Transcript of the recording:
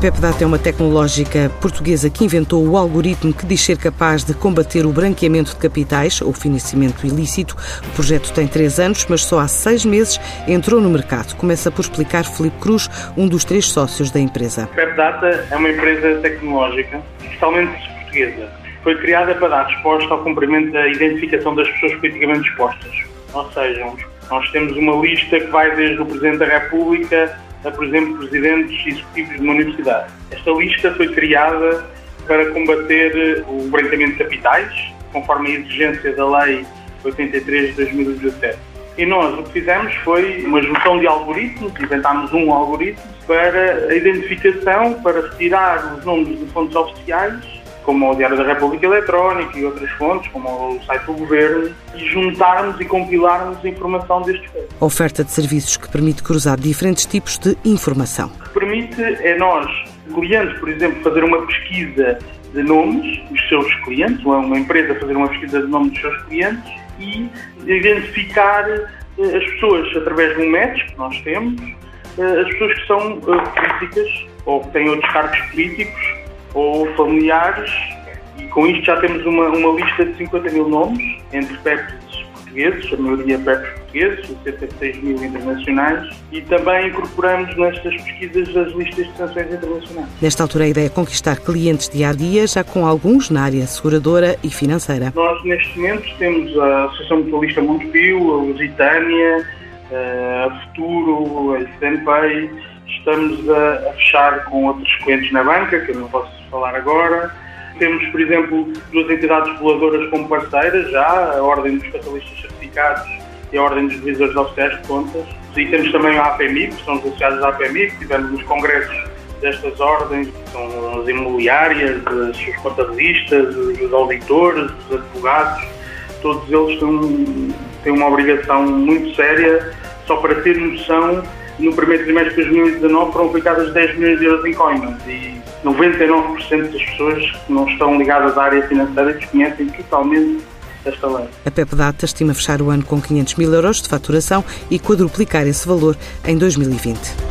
PepData é uma tecnológica portuguesa que inventou o algoritmo que diz ser capaz de combater o branqueamento de capitais ou financiamento ilícito. O projeto tem três anos, mas só há seis meses entrou no mercado. Começa por explicar Felipe Cruz, um dos três sócios da empresa. PepData é uma empresa tecnológica, totalmente portuguesa. Foi criada para dar resposta ao cumprimento da identificação das pessoas politicamente expostas. Ou seja, nós temos uma lista que vai desde o Presidente da República por exemplo, presidentes executivos de uma universidade. Esta lista foi criada para combater o branqueamento de capitais, conforme a exigência da Lei 83 de 2017. E nós o que fizemos foi uma junção de algoritmos, inventámos um algoritmo para a identificação, para retirar os nomes de fontes oficiais como o Diário da República Eletrónica e outras fontes, como o site do Governo, e juntarmos e compilarmos a informação destes feitos. Oferta de serviços que permite cruzar diferentes tipos de informação. O que permite é nós, clientes, por exemplo, fazer uma pesquisa de nomes dos seus clientes, ou é uma empresa fazer uma pesquisa de nomes dos seus clientes e identificar eh, as pessoas através de um match que nós temos, eh, as pessoas que são eh, políticas ou que têm outros cargos políticos ou familiares, e com isto já temos uma, uma lista de 50 mil nomes, entre PEPs portugueses, a maioria PEPs portugueses, cerca de 6 mil internacionais, e também incorporamos nestas pesquisas as listas de sanções internacionais. Nesta altura, a ideia é conquistar clientes dia a dia, já com alguns na área seguradora e financeira. Nós, neste momento, temos a Associação Mutualista Montepio, a Lusitânia, a Futuro, a Stanpay, estamos a, a, fechar com outros clientes na banca, que eu não posso falar agora. Temos, por exemplo, duas entidades reguladoras como parceiras já, a Ordem dos Catalistas Certificados e a Ordem dos Revisores Oficiais de Contas. E temos também a APMI, que são associados à APMI, que tivemos nos congressos destas ordens, que são as imobiliárias, os contabilistas, os auditores, os advogados, todos eles têm, têm uma obrigação muito séria, só para ter noção no primeiro trimestre de 2019 foram aplicadas 10 milhões de euros em coimas e 99% das pessoas que não estão ligadas à área financeira desconhecem totalmente esta lei. A PEPData estima fechar o ano com 500 mil euros de faturação e quadruplicar esse valor em 2020.